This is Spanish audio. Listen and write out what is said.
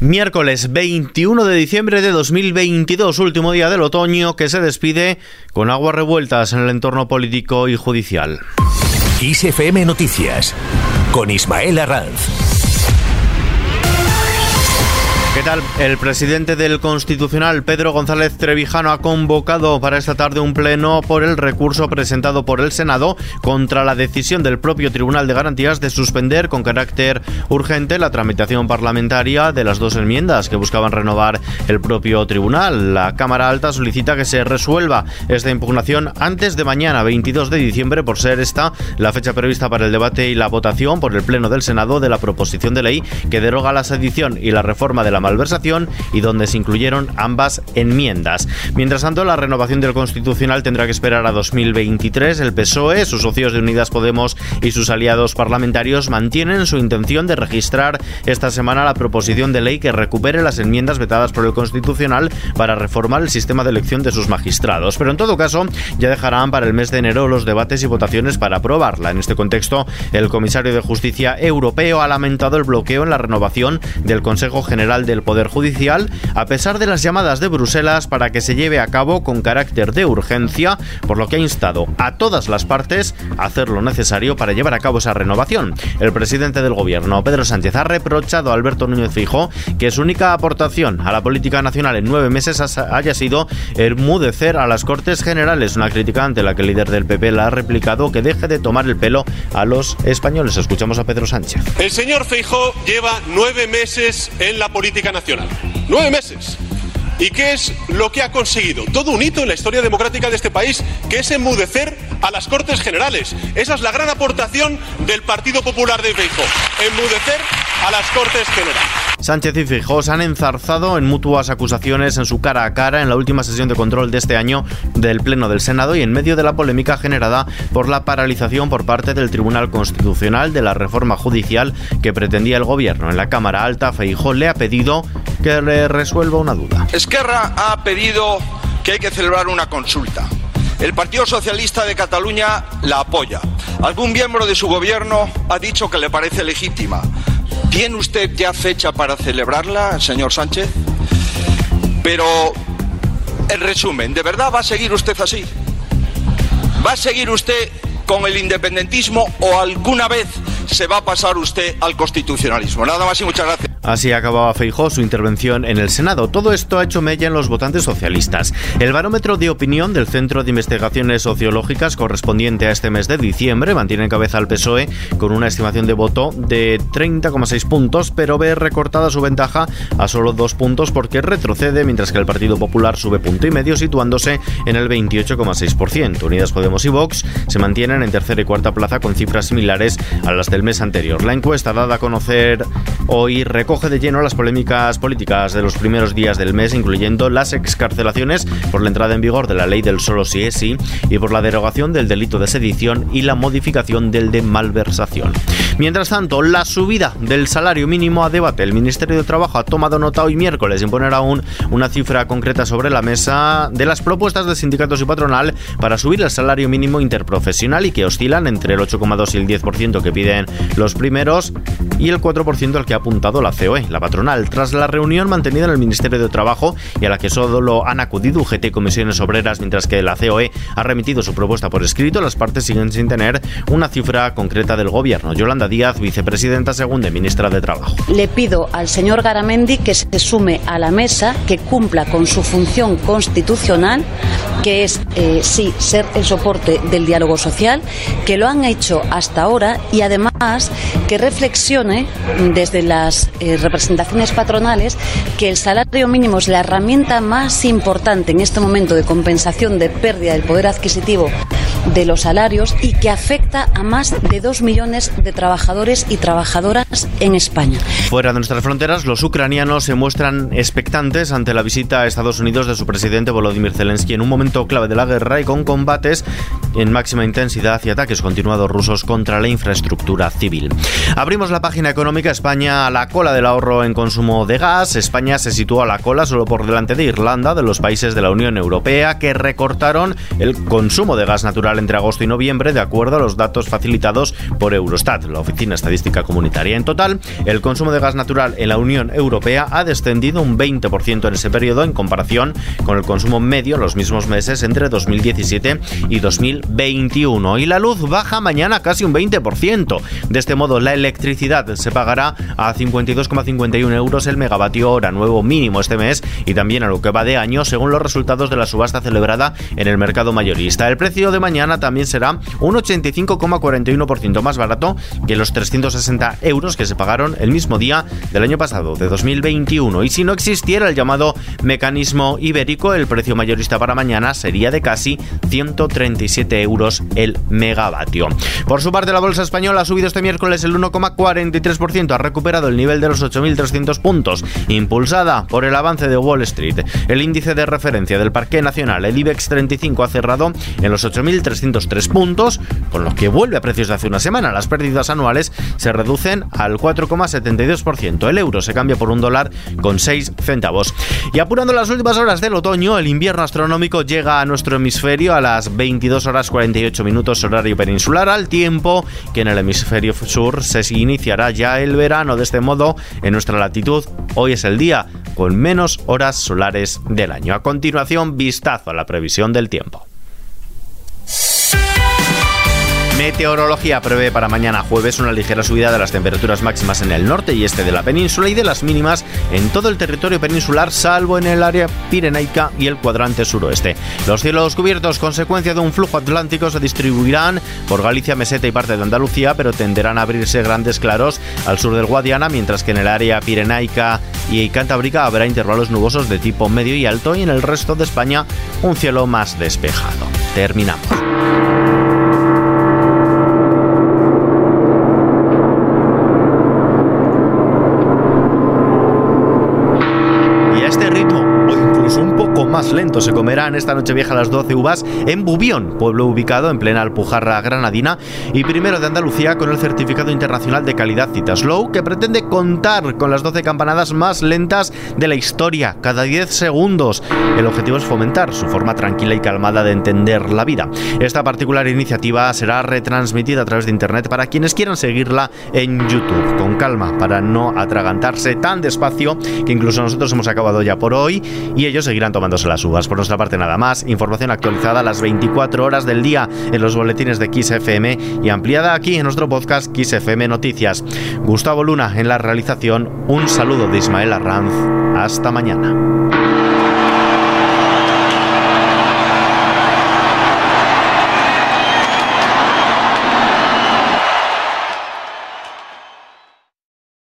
Miércoles 21 de diciembre de 2022, último día del otoño, que se despide con aguas revueltas en el entorno político y judicial. ISFM Noticias, con Ismael Arranz. ¿Qué tal? El presidente del Constitucional, Pedro González Trevijano, ha convocado para esta tarde un pleno por el recurso presentado por el Senado contra la decisión del propio Tribunal de Garantías de suspender con carácter urgente la tramitación parlamentaria de las dos enmiendas que buscaban renovar el propio tribunal. La Cámara Alta solicita que se resuelva esta impugnación antes de mañana, 22 de diciembre, por ser esta la fecha prevista para el debate y la votación por el Pleno del Senado de la proposición de ley que deroga la sedición y la reforma de la malversación y donde se incluyeron ambas enmiendas. Mientras tanto, la renovación del Constitucional tendrá que esperar a 2023. El PSOE, sus socios de Unidas Podemos y sus aliados parlamentarios mantienen su intención de registrar esta semana la proposición de ley que recupere las enmiendas vetadas por el Constitucional para reformar el sistema de elección de sus magistrados. Pero en todo caso, ya dejarán para el mes de enero los debates y votaciones para aprobarla. En este contexto, el comisario de Justicia Europeo ha lamentado el bloqueo en la renovación del Consejo General de el Poder Judicial, a pesar de las llamadas de Bruselas para que se lleve a cabo con carácter de urgencia, por lo que ha instado a todas las partes a hacer lo necesario para llevar a cabo esa renovación. El presidente del gobierno, Pedro Sánchez, ha reprochado a Alberto Núñez Fijo que su única aportación a la política nacional en nueve meses haya sido enmudecer a las Cortes Generales, una crítica ante la que el líder del PP la ha replicado que deje de tomar el pelo a los españoles. Escuchamos a Pedro Sánchez. El señor Fijo lleva nueve meses en la política nacional. Nueve meses. ¿Y qué es lo que ha conseguido? Todo un hito en la historia democrática de este país, que es enmudecer a las Cortes Generales. Esa es la gran aportación del Partido Popular de Feijóo, enmudecer a las Cortes Generales. Sánchez y Feijóo se han enzarzado en mutuas acusaciones en su cara a cara en la última sesión de control de este año del Pleno del Senado y en medio de la polémica generada por la paralización por parte del Tribunal Constitucional de la reforma judicial que pretendía el gobierno. En la Cámara Alta, Feijóo le ha pedido que le resuelva una duda. Esquerra ha pedido que hay que celebrar una consulta. El Partido Socialista de Cataluña la apoya. Algún miembro de su gobierno ha dicho que le parece legítima. ¿Tiene usted ya fecha para celebrarla, señor Sánchez? Pero, en resumen, ¿de verdad va a seguir usted así? ¿Va a seguir usted con el independentismo o alguna vez se va a pasar usted al constitucionalismo? Nada más y muchas gracias. Así acababa Feijó su intervención en el Senado. Todo esto ha hecho mella en los votantes socialistas. El barómetro de opinión del Centro de Investigaciones Sociológicas correspondiente a este mes de diciembre mantiene en cabeza al PSOE con una estimación de voto de 30,6 puntos, pero ve recortada su ventaja a solo dos puntos porque retrocede, mientras que el Partido Popular sube punto y medio situándose en el 28,6%. Unidas Podemos y Vox se mantienen en tercera y cuarta plaza con cifras similares a las del mes anterior. La encuesta dada a conocer hoy recoge coge de lleno las polémicas políticas de los primeros días del mes, incluyendo las excarcelaciones por la entrada en vigor de la ley del solo si es sí y por la derogación del delito de sedición y la modificación del de malversación. Mientras tanto, la subida del salario mínimo a debate. El Ministerio de Trabajo ha tomado nota hoy miércoles en poner aún una cifra concreta sobre la mesa de las propuestas de sindicatos y patronal para subir el salario mínimo interprofesional y que oscilan entre el 8,2 y el 10% que piden los primeros y el 4% al que ha apuntado la COE, la patronal, tras la reunión mantenida en el Ministerio de Trabajo y a la que solo han acudido UGT comisiones obreras, mientras que la COE ha remitido su propuesta por escrito, las partes siguen sin tener una cifra concreta del gobierno. Yolanda Díaz, vicepresidenta segunda ministra de Trabajo. Le pido al señor Garamendi que se sume a la mesa, que cumpla con su función constitucional, que es, eh, sí, ser el soporte del diálogo social, que lo han hecho hasta ahora y además que reflexione desde las eh, representaciones patronales que el salario mínimo es la herramienta más importante en este momento de compensación de pérdida del poder adquisitivo de los salarios y que afecta a más de dos millones de trabajadores y trabajadoras en España. Fuera de nuestras fronteras, los ucranianos se muestran expectantes ante la visita a Estados Unidos de su presidente Volodymyr Zelensky en un momento clave de la guerra y con combates en máxima intensidad y ataques continuados rusos contra la infraestructura civil. Abrimos la página económica España a la cola del ahorro en consumo de gas. España se sitúa a la cola solo por delante de Irlanda, de los países de la Unión Europea que recortaron el consumo de gas natural entre agosto y noviembre, de acuerdo a los datos facilitados por Eurostat, la Oficina Estadística Comunitaria. En total, el consumo de gas natural en la Unión Europea ha descendido un 20% en ese periodo en comparación con el consumo medio en los mismos meses entre 2017 y 2021. Y la luz baja mañana casi un 20%. De este modo, la electricidad se pagará a 52,51 euros el megavatio hora, nuevo mínimo este mes y también a lo que va de año, según los resultados de la subasta celebrada en el mercado mayorista. El precio de mañana también será un 85,41% más barato que los 360 euros que se pagaron el mismo día del año pasado, de 2021. Y si no existiera el llamado mecanismo ibérico, el precio mayorista para mañana sería de casi 137 euros el megavatio. Por su parte, la bolsa española ha subido este miércoles el 1,43%, ha recuperado el nivel de los 8.300 puntos, impulsada por el avance de Wall Street. El índice de referencia del Parque Nacional, el IBEX 35, ha cerrado en los 8.303 puntos, con los que vuelve a precios de hace una semana. Las pérdidas anuales se reducen al 4,72%. El euro se cambia por un dólar con 6 centavos. Y apurando las últimas horas del otoño, el invierno astronómico llega a nuestro hemisferio a las 22 horas 48 minutos horario peninsular, al tiempo que en el hemisferio sur se iniciará ya el verano. De este modo, en nuestra latitud, hoy es el día con menos horas solares del año. A continuación, vistazo a la previsión del tiempo. Meteorología prevé para mañana jueves una ligera subida de las temperaturas máximas en el norte y este de la península y de las mínimas en todo el territorio peninsular, salvo en el área pirenaica y el cuadrante suroeste. Los cielos cubiertos, consecuencia de un flujo atlántico, se distribuirán por Galicia, Meseta y parte de Andalucía, pero tenderán a abrirse grandes claros al sur del Guadiana, mientras que en el área pirenaica y Cantábrica habrá intervalos nubosos de tipo medio y alto y en el resto de España un cielo más despejado. Terminamos. ritmo más lento se comerán esta noche vieja las 12 uvas en Bubión, pueblo ubicado en plena Alpujarra granadina y primero de Andalucía con el certificado internacional de calidad Citaslow que pretende contar con las 12 campanadas más lentas de la historia, cada 10 segundos. El objetivo es fomentar su forma tranquila y calmada de entender la vida. Esta particular iniciativa será retransmitida a través de internet para quienes quieran seguirla en YouTube, con calma, para no atragantarse tan despacio que incluso nosotros hemos acabado ya por hoy y ellos seguirán tomándose las uvas. Por nuestra parte nada más, información actualizada a las 24 horas del día en los boletines de Kiss FM y ampliada aquí en nuestro podcast Kiss FM Noticias. Gustavo Luna en la realización, un saludo de Ismael Arranz. Hasta mañana.